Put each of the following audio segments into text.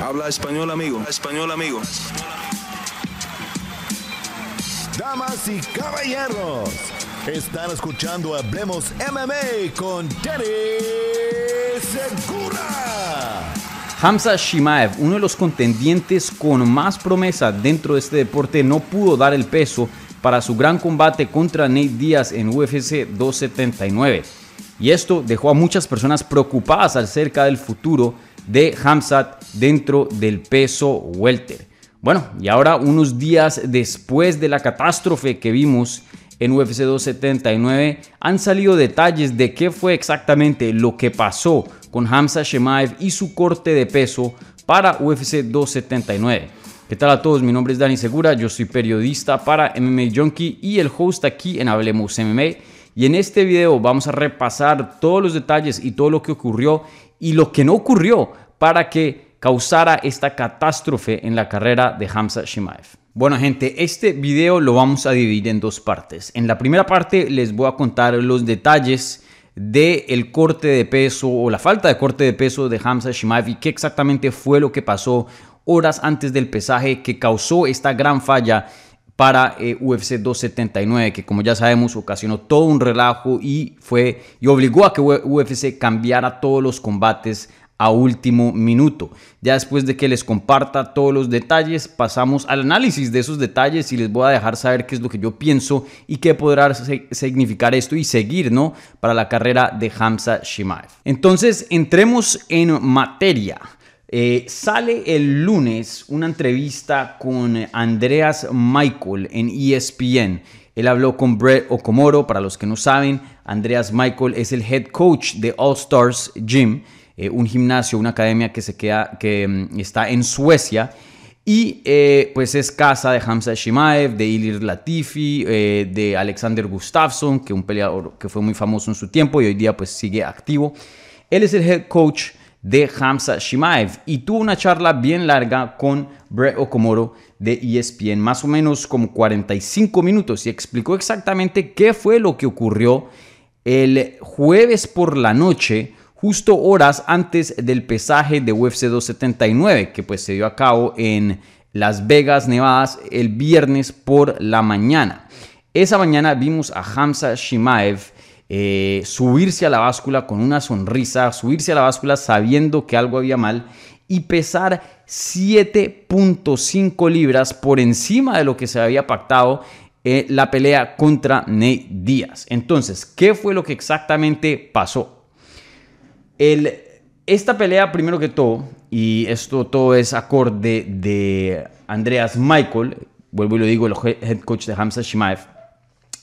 Habla español, amigo. Español, amigo. Damas y caballeros, están escuchando Hablemos MMA con Danny Segura. Hamza Shimaev, uno de los contendientes con más promesa dentro de este deporte, no pudo dar el peso para su gran combate contra Nate Díaz en UFC 279. Y esto dejó a muchas personas preocupadas acerca del futuro de Hamzat dentro del peso welter. Bueno, y ahora unos días después de la catástrofe que vimos en UFC 279, han salido detalles de qué fue exactamente lo que pasó con Hamza Shemaev y su corte de peso para UFC 279. ¿Qué tal a todos? Mi nombre es Dani Segura, yo soy periodista para MMA Junkie y el host aquí en Hablemos MMA. Y en este video vamos a repasar todos los detalles y todo lo que ocurrió y lo que no ocurrió para que causara esta catástrofe en la carrera de Hamza Shimaev. Bueno gente, este video lo vamos a dividir en dos partes. En la primera parte les voy a contar los detalles del el corte de peso o la falta de corte de peso de Hamza Shimaev y qué exactamente fue lo que pasó horas antes del pesaje que causó esta gran falla para eh, UFC 279, que como ya sabemos ocasionó todo un relajo y fue y obligó a que UFC cambiara todos los combates a último minuto. Ya después de que les comparta todos los detalles, pasamos al análisis de esos detalles y les voy a dejar saber qué es lo que yo pienso y qué podrá significar esto y seguir, ¿no? Para la carrera de Hamza Shimaev. Entonces, entremos en materia. Eh, sale el lunes una entrevista con Andreas Michael en ESPN. Él habló con Brett Okomoro, para los que no saben, Andreas Michael es el head coach de All Stars Gym eh, un gimnasio, una academia que, se queda, que mm, está en Suecia. Y eh, pues es casa de Hamza Shimaev, de Ilir Latifi, de Alexander Gustafsson, que un peleador que fue muy famoso en su tiempo y hoy día pues sigue activo. Él es el head coach de Hamza Shimaev y tuvo una charla bien larga con Brett Okomoro de ESPN, más o menos como 45 minutos y explicó exactamente qué fue lo que ocurrió el jueves por la noche justo horas antes del pesaje de UFC 279, que pues se dio a cabo en Las Vegas, Nevada, el viernes por la mañana. Esa mañana vimos a Hamza Shimaev eh, subirse a la báscula con una sonrisa, subirse a la báscula sabiendo que algo había mal y pesar 7.5 libras por encima de lo que se había pactado en la pelea contra Nate Díaz. Entonces, ¿qué fue lo que exactamente pasó? esta pelea, primero que todo, y esto todo es acorde de Andreas Michael, vuelvo y lo digo, el head coach de Hamza Shimaev,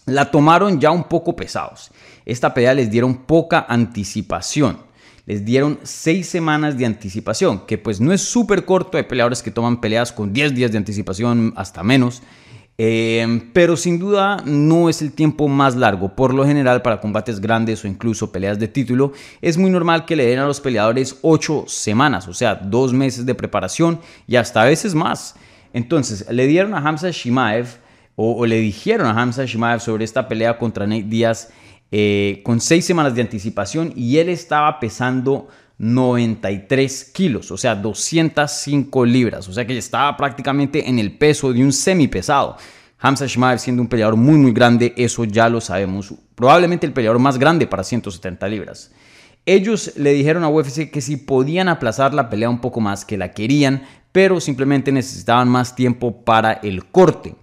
la tomaron ya un poco pesados. Esta pelea les dieron poca anticipación. Les dieron seis semanas de anticipación, que pues no es súper corto. Hay peleadores que toman peleas con 10 días de anticipación, hasta menos. Em, pero sin duda no es el tiempo más largo. Por lo general, para combates grandes o incluso peleas de título, es muy normal que le den a los peleadores 8 semanas, o sea, dos meses de preparación y hasta a veces más. Entonces, le dieron a Hamza Shimaev, o, le dijeron a Hamza Shimaev sobre esta pelea contra Nate Díaz eh, con 6 semanas de anticipación y él estaba pesando 93 kilos, o sea, 205 libras, o sea que estaba prácticamente en el peso de un semipesado. Hamza Shimaev siendo un peleador muy muy grande, eso ya lo sabemos, probablemente el peleador más grande para 170 libras. Ellos le dijeron a UFC que si podían aplazar la pelea un poco más, que la querían, pero simplemente necesitaban más tiempo para el corte.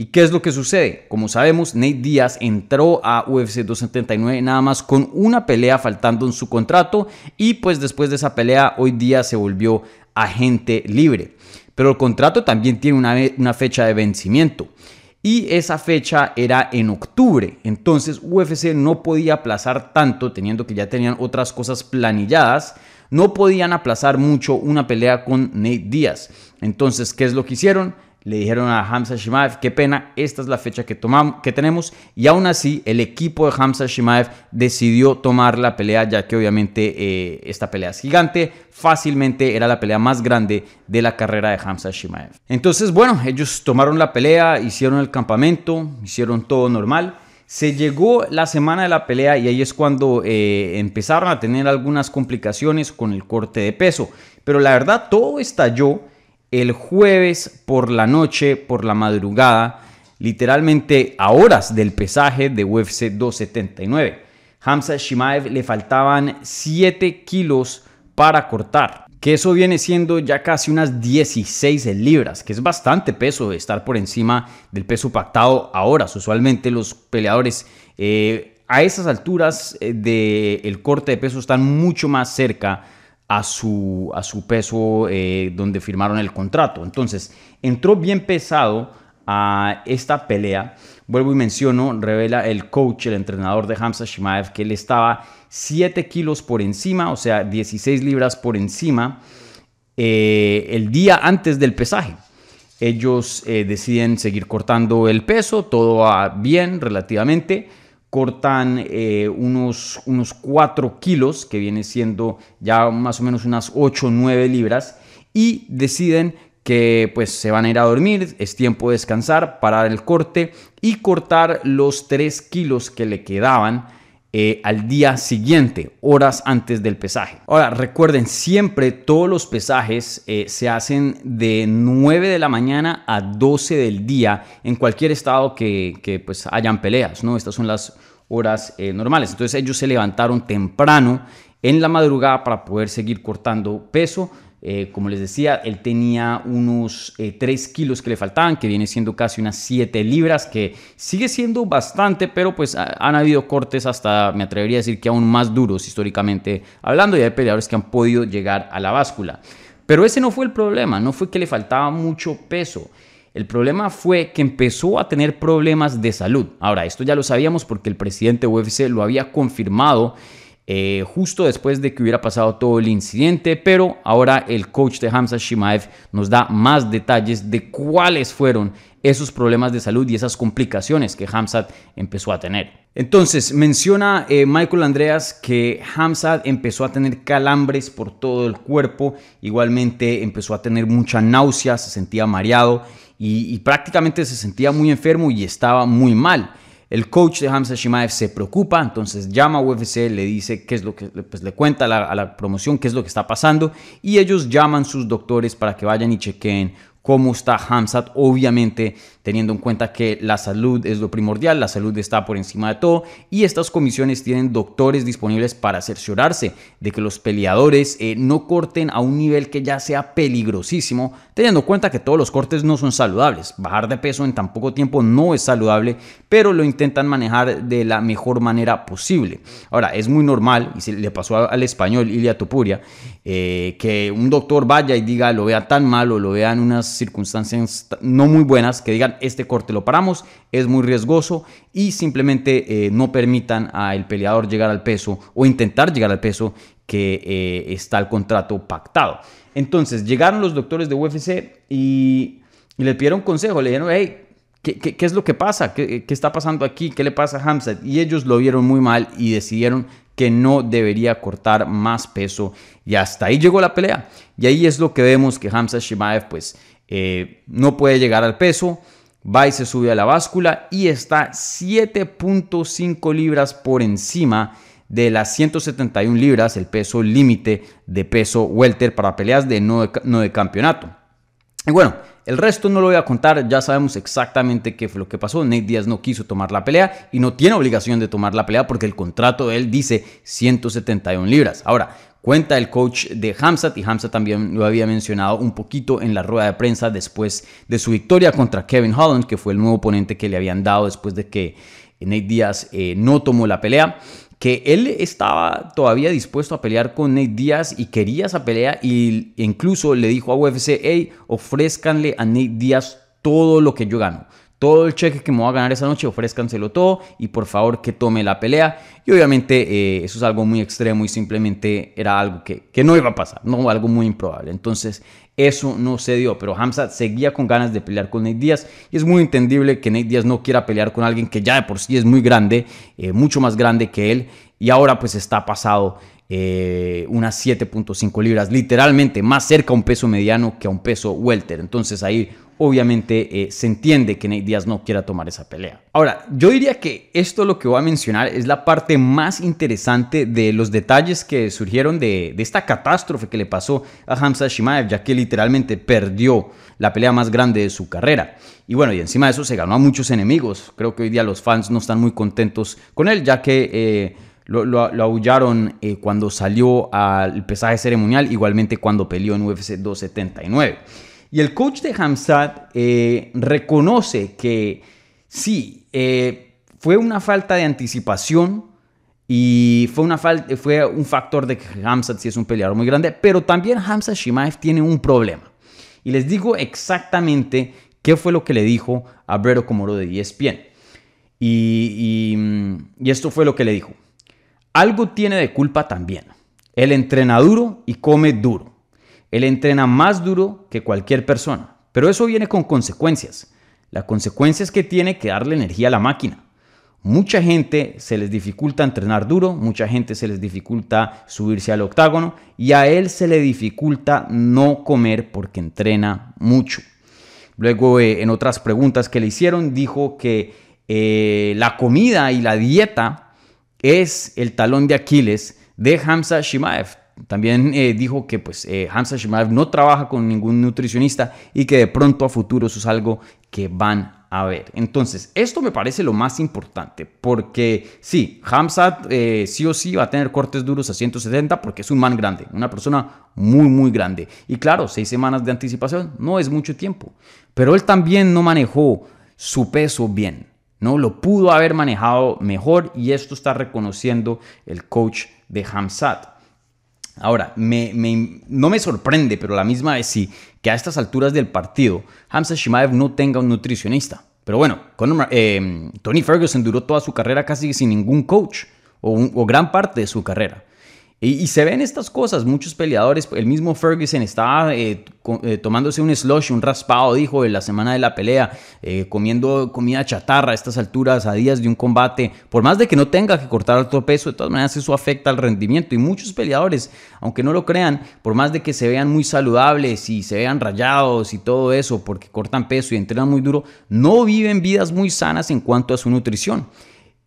¿Y qué es lo que sucede? Como sabemos, Nate Díaz entró a UFC 279 nada más con una pelea faltando en su contrato y pues después de esa pelea hoy día se volvió agente libre. Pero el contrato también tiene una, una fecha de vencimiento y esa fecha era en octubre. Entonces UFC no podía aplazar tanto teniendo que ya tenían otras cosas planilladas. No podían aplazar mucho una pelea con Nate Díaz. Entonces, ¿qué es lo que hicieron? Le dijeron a Hamza Shimaev, qué pena, esta es la fecha que, tomamos, que tenemos. Y aún así, el equipo de Hamza Shimaev decidió tomar la pelea, ya que obviamente eh, esta pelea es gigante. Fácilmente era la pelea más grande de la carrera de Hamza Shimaev. Entonces, bueno, ellos tomaron la pelea, hicieron el campamento, hicieron todo normal. Se llegó la semana de la pelea y ahí es cuando eh, empezaron a tener algunas complicaciones con el corte de peso. Pero la verdad, todo estalló el jueves por la noche, por la madrugada, literalmente a horas del pesaje de UFC 279. Hamza Shimaev le faltaban 7 kilos para cortar que eso viene siendo ya casi unas 16 libras, que es bastante peso estar por encima del peso pactado ahora. Usualmente los peleadores eh, a esas alturas eh, del corte de peso están mucho más cerca a su, a su peso eh, donde firmaron el contrato. Entonces, entró bien pesado a esta pelea. Vuelvo y menciono, revela el coach, el entrenador de Hamza Shimaev, que él estaba 7 kilos por encima, o sea, 16 libras por encima, eh, el día antes del pesaje. Ellos eh, deciden seguir cortando el peso, todo va bien relativamente. Cortan eh, unos, unos 4 kilos, que viene siendo ya más o menos unas 8 o 9 libras, y deciden que pues se van a ir a dormir, es tiempo de descansar, parar el corte y cortar los 3 kilos que le quedaban eh, al día siguiente, horas antes del pesaje. Ahora, recuerden, siempre todos los pesajes eh, se hacen de 9 de la mañana a 12 del día en cualquier estado que, pues hayan peleas, ¿no? Estas son las horas eh, normales. Entonces ellos se levantaron temprano en la madrugada para poder seguir cortando peso eh, como les decía, él tenía unos 3 eh, kilos que le faltaban, que viene siendo casi unas 7 libras, que sigue siendo bastante, pero pues han habido cortes hasta, me atrevería a decir que aún más duros históricamente hablando, y hay peleadores que han podido llegar a la báscula. Pero ese no fue el problema, no fue que le faltaba mucho peso. El problema fue que empezó a tener problemas de salud. Ahora, esto ya lo sabíamos porque el presidente UFC lo había confirmado eh, justo después de que hubiera pasado todo el incidente, pero ahora el coach de Hamza Shimaev nos da más detalles de cuáles fueron esos problemas de salud y esas complicaciones que Hamzat empezó a tener. Entonces, menciona eh, Michael Andreas que Hamzat empezó a tener calambres por todo el cuerpo, igualmente empezó a tener mucha náusea, se sentía mareado y, y prácticamente se sentía muy enfermo y estaba muy mal. El coach de Hamza Shimaev se preocupa, entonces llama a UFC, le dice qué es lo que, pues le cuenta a la, promoción qué es lo que está pasando y ellos llaman sus doctores para que vayan y chequeen cómo está Hamzat, obviamente teniendo en cuenta que la salud es lo primordial, la salud está por encima de todo y estas comisiones tienen doctores disponibles para cerciorarse de que los peleadores eh, no corten a un nivel que ya sea peligrosísimo, teniendo en cuenta que todos los cortes no son saludables. Bajar de peso en tan poco tiempo no es saludable, pero lo intentan manejar de la mejor manera posible. Ahora, es muy normal, y se le pasó al español Ilia Topuria, eh, que un doctor vaya y diga, lo vea tan mal o lo vea en unas circunstancias no muy buenas, que digan, este corte lo paramos, es muy riesgoso y simplemente eh, no permitan al peleador llegar al peso o intentar llegar al peso que eh, está el contrato pactado. Entonces llegaron los doctores de UFC y, le pidieron consejo, le dijeron, hey, ¿Qué, es lo que pasa? ¿Qué, está pasando aquí? ¿Qué le pasa a Hamzat? Y ellos lo vieron muy mal y decidieron que no debería cortar más peso. Y hasta ahí llegó la pelea. Y ahí es lo que vemos que Hamza Shimaev pues eh, no puede llegar al peso va y se sube a la báscula y está 7.5 libras por encima de las 171 libras, el peso límite de peso welter para peleas de no, de campeonato. Y bueno, el resto no lo voy a contar, ya sabemos exactamente qué fue lo que pasó. Nate Díaz no quiso tomar la pelea y no tiene obligación de tomar la pelea porque el contrato de él dice 171 libras. Ahora, Cuenta el coach de Hamzat y Hamzat también lo había mencionado un poquito en la rueda de prensa después de su victoria contra Kevin Holland, que fue el nuevo oponente que le habían dado después de que Nate Díaz eh, no tomó la pelea que él estaba todavía dispuesto a pelear con Nate Díaz y quería esa pelea y incluso le dijo a UFC, hey, ofrezcanle a Nate Díaz todo lo que yo gano todo el cheque que me voy a ganar esa noche, ofrézcanselo todo y por favor que tome la pelea. Y obviamente eh, eso es algo muy extremo y simplemente era algo que, no iba a pasar, no algo muy improbable. Entonces eso no se dio, pero Hamza seguía con ganas de pelear con Nate Díaz y es muy entendible que Nate Díaz no quiera pelear con alguien que ya de por sí es muy grande, eh, mucho más grande que él y ahora pues está pasado eh, unas 7.5 libras, literalmente más cerca a un peso mediano que a un peso welter. Entonces ahí obviamente eh, se entiende que Nate Díaz no quiera tomar esa pelea. Ahora, yo diría que esto lo que voy a mencionar es la parte más interesante de los detalles que surgieron de, esta catástrofe que le pasó a Hamza Shimaev, ya que literalmente perdió la pelea más grande de su carrera. Y bueno, y encima de eso se ganó a muchos enemigos. Creo que hoy día los fans no están muy contentos con él, ya que... Eh, lo, aullaron eh, cuando salió al pesaje ceremonial, igualmente cuando peleó en UFC 279. Y el coach de Hamzat eh, reconoce que sí, eh, fue una falta de anticipación y fue, una fue un factor de que Hamzat sí es un peleador muy grande, pero también Hamzat Shimaev tiene un problema. Y les digo exactamente qué fue lo que le dijo a Brero Comoro de ESPN. Y, y, esto fue lo que le dijo. Algo tiene de culpa también. Él entrena duro y come duro. Él entrena más duro que cualquier persona, pero eso viene con consecuencias. La consecuencia es que tiene que darle energía a la máquina. Mucha gente se les dificulta entrenar duro, mucha gente se les dificulta subirse al octágono y a él se le dificulta no comer porque entrena mucho. Luego, eh, en otras preguntas que le hicieron, dijo que eh, la comida y la dieta es el talón de Aquiles de Hamza Shimaev. También eh, dijo que pues eh, Hamza Shimaev no trabaja con ningún nutricionista y que de pronto a futuro eso es algo que van a ver. Entonces, esto me parece lo más importante porque sí, Hamza eh, sí o sí va a tener cortes duros a 170 porque es un man grande, una persona muy, muy grande. Y claro, seis semanas de anticipación no es mucho tiempo, pero él también no manejó su peso bien. ¿no? Lo pudo haber manejado mejor y esto está reconociendo el coach de Hamzat. Ahora, no me sorprende, pero la misma vez sí, que a estas alturas del partido Hamza Shimaev no tenga un nutricionista. Pero bueno, eh, Tony Ferguson duró toda su carrera casi sin ningún coach, o gran parte de su carrera. Y, se ven estas cosas, muchos peleadores, el mismo Ferguson estaba eh, eh, tomándose un slush, un raspado, dijo, en la semana de la pelea, eh, comiendo comida chatarra a estas alturas, a días de un combate, por más de que no tenga que cortar alto peso, de todas maneras eso afecta al rendimiento. Y muchos peleadores, aunque no lo crean, por más de que se vean muy saludables y se vean rayados y todo eso, porque cortan peso y entrenan muy duro, no viven vidas muy sanas en cuanto a su nutrición.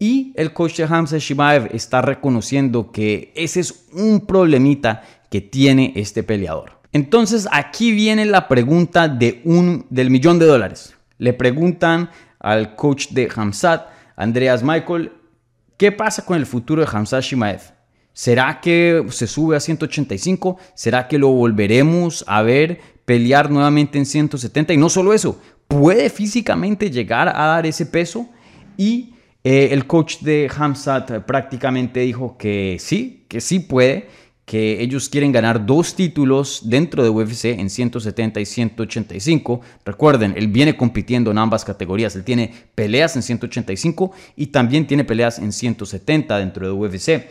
Y el coach de Hamza Shimaev está reconociendo que ese es un problemita que tiene este peleador. Entonces aquí viene la pregunta de un, del millón de dólares. Le preguntan al coach de Hamzat, Andreas Michael, ¿qué pasa con el futuro de Hamzat Shimaev? ¿Será que se sube a 185? ¿Será que lo volveremos a ver pelear nuevamente en 170? Y no solo eso, ¿puede físicamente llegar a dar ese peso? Y eh, el coach de Hamzat prácticamente dijo que sí, que sí puede, que ellos quieren ganar dos títulos dentro de UFC en 170 y 185. Recuerden, él viene compitiendo en ambas categorías. Él tiene peleas en 185 y también tiene peleas en 170 dentro de UFC.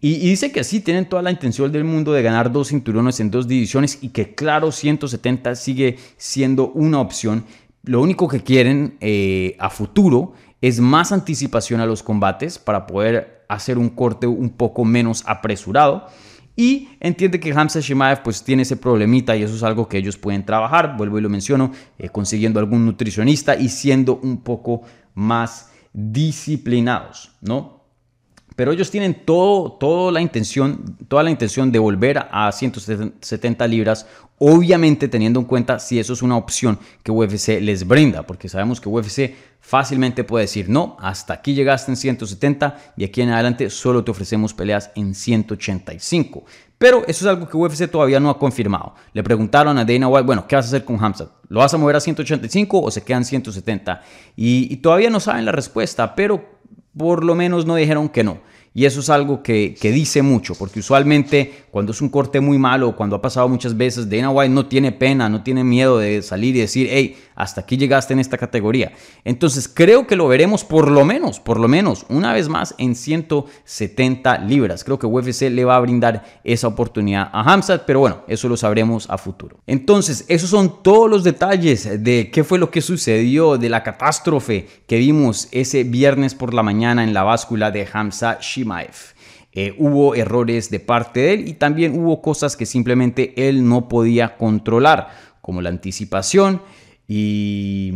Y, y, dice que sí, tienen toda la intención del mundo de ganar dos cinturones en dos divisiones y que claro, 170 sigue siendo una opción. Lo único que quieren eh, a futuro es más anticipación a los combates para poder hacer un corte un poco menos apresurado. Y entiende que Hamza Shimaev pues tiene ese problemita y eso es algo que ellos pueden trabajar, vuelvo y lo menciono, eh, consiguiendo algún nutricionista y siendo un poco más disciplinados, ¿no? Pero ellos tienen todo, toda, la intención, toda la intención de volver a 170 libras, obviamente teniendo en cuenta si eso es una opción que UFC les brinda, porque sabemos que UFC fácilmente puede decir, no, hasta aquí llegaste en 170 y aquí en adelante solo te ofrecemos peleas en 185. Pero eso es algo que UFC todavía no ha confirmado. Le preguntaron a Dana White, bueno, ¿qué vas a hacer con Hamza? ¿Lo vas a mover a 185 o se quedan 170? Y, y todavía no saben la respuesta, pero por lo menos no dijeron que no. Y eso es algo que, dice mucho, porque usualmente cuando es un corte muy malo, cuando ha pasado muchas veces, Dana White no tiene pena, no tiene miedo de salir y decir, hey, hasta aquí llegaste en esta categoría. Entonces creo que lo veremos por lo menos, por lo menos, una vez más en 170 libras. Creo que UFC le va a brindar esa oportunidad a Hamzat, pero bueno, eso lo sabremos a futuro. Entonces, esos son todos los detalles de qué fue lo que sucedió, de la catástrofe que vimos ese viernes por la mañana en la báscula de Hamza Shiba eh, hubo errores de parte de él y también hubo cosas que simplemente él no podía controlar, como la anticipación Y,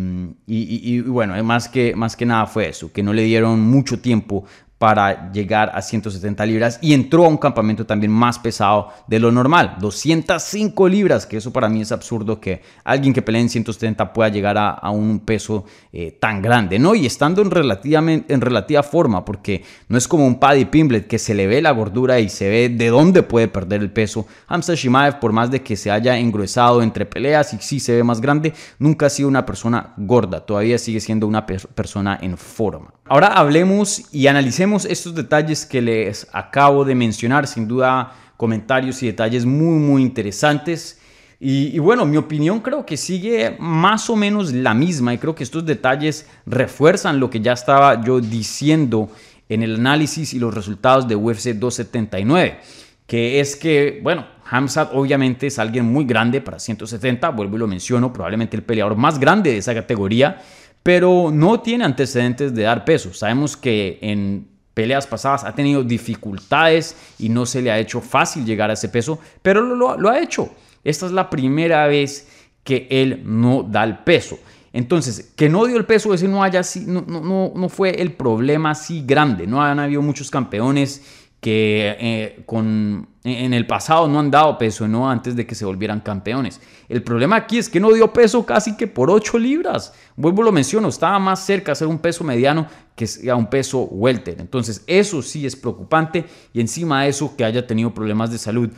y, bueno, más que, más que nada fue eso, que no le dieron mucho tiempo para llegar a 170 libras y entró a un campamento también más pesado de lo normal, 205 libras, que eso para mí es absurdo que alguien que pelee en 170 pueda llegar a, un peso eh, tan grande, ¿no? Y estando en, relativamente, en relativa forma, porque no es como un Paddy Pimblet que se le ve la gordura y se ve de dónde puede perder el peso. Hamza Shimaev, por más de que se haya engruesado entre peleas y sí se ve más grande, nunca ha sido una persona gorda, todavía sigue siendo una persona en forma. Ahora hablemos y analicemos estos detalles que les acabo de mencionar. Sin duda, comentarios y detalles muy, muy interesantes. Y, bueno, mi opinión creo que sigue más o menos la misma y creo que estos detalles refuerzan lo que ya estaba yo diciendo en el análisis y los resultados de UFC 279, que es que, bueno, Hamzat obviamente es alguien muy grande para 170, vuelvo y lo menciono, probablemente el peleador más grande de esa categoría pero no tiene antecedentes de dar peso. Sabemos que en peleas pasadas ha tenido dificultades y no se le ha hecho fácil llegar a ese peso, pero lo, ha hecho. Esta es la primera vez que él no da el peso. Entonces, que no dio el peso, ese no, haya, no, no, no fue el problema así grande. No han habido muchos campeones que eh, con, en el pasado no han dado peso, ¿no? Antes de que se volvieran campeones. El problema aquí es que no dio peso casi que por 8 libras. Vuelvo lo menciono, estaba más cerca a ser un peso mediano que a un peso welter. Entonces, eso sí es preocupante y encima de eso que haya tenido problemas de salud,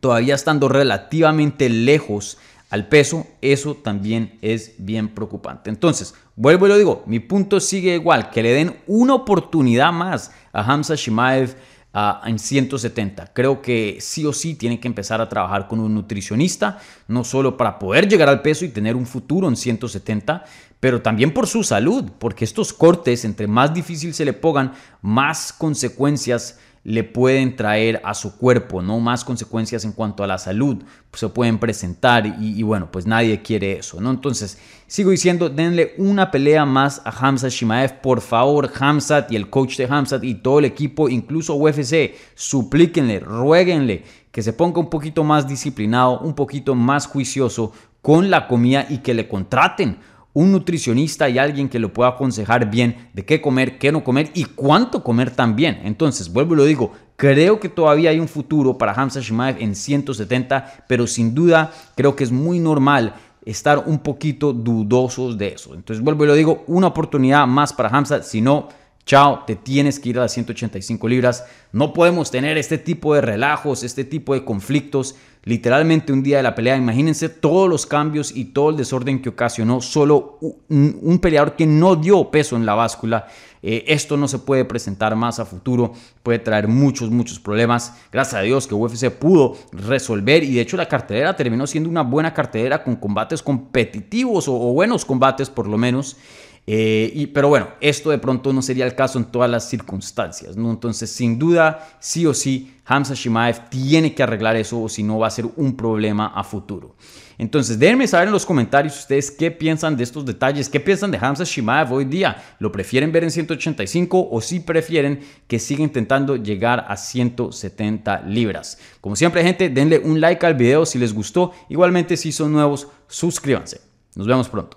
todavía estando relativamente lejos al peso, eso también es bien preocupante. Entonces, vuelvo y lo digo, mi punto sigue igual, que le den una oportunidad más a Hamza Shimaev ah, en 170. Creo que sí o sí tiene que empezar a trabajar con un nutricionista, no solo para poder llegar al peso y tener un futuro en 170, pero también por su salud, porque estos cortes, entre más difícil se le pongan, más consecuencias le pueden traer a su cuerpo, no más consecuencias en cuanto a la salud se pueden presentar y, bueno, pues nadie quiere eso, ¿no? Entonces, sigo diciendo, denle una pelea más a Hamzat Shimaev, por favor, Hamzat y el coach de Hamzat y todo el equipo, incluso UFC, suplíquenle, ruéguenle que se ponga un poquito más disciplinado, un poquito más juicioso con la comida y que le contraten un nutricionista y alguien que lo pueda aconsejar bien de qué comer, qué no comer y cuánto comer también. Entonces, vuelvo y lo digo, creo que todavía hay un futuro para Hamza Shimaev en 170, pero sin duda creo que es muy normal estar un poquito dudosos de eso. Entonces, vuelvo y lo digo, una oportunidad más para Hamza, si no Chao, te tienes que ir a las 185 libras. No podemos tener este tipo de relajos, este tipo de conflictos. Literalmente un día de la pelea, imagínense todos los cambios y todo el desorden que ocasionó solo un, peleador que no dio peso en la báscula. Eh, esto no se puede presentar más a futuro, puede traer muchos, muchos problemas. Gracias a Dios que UFC pudo resolver y de hecho la cartelera terminó siendo una buena cartelera con combates competitivos o buenos combates por lo menos. Eh, y, pero bueno, esto de pronto no sería el caso en todas las circunstancias, ¿no? Entonces, sin duda, sí o sí, Hamza Shimaev tiene que arreglar eso o si no va a ser un problema a futuro. Entonces, déjenme saber en los comentarios ustedes qué piensan de estos detalles, qué piensan de Hamza Shimaev hoy día. ¿Lo prefieren ver en 185 o si prefieren que siga intentando llegar a 170 libras? Como siempre, gente, denle un like al video si les gustó. Igualmente, si son nuevos, suscríbanse. Nos vemos pronto.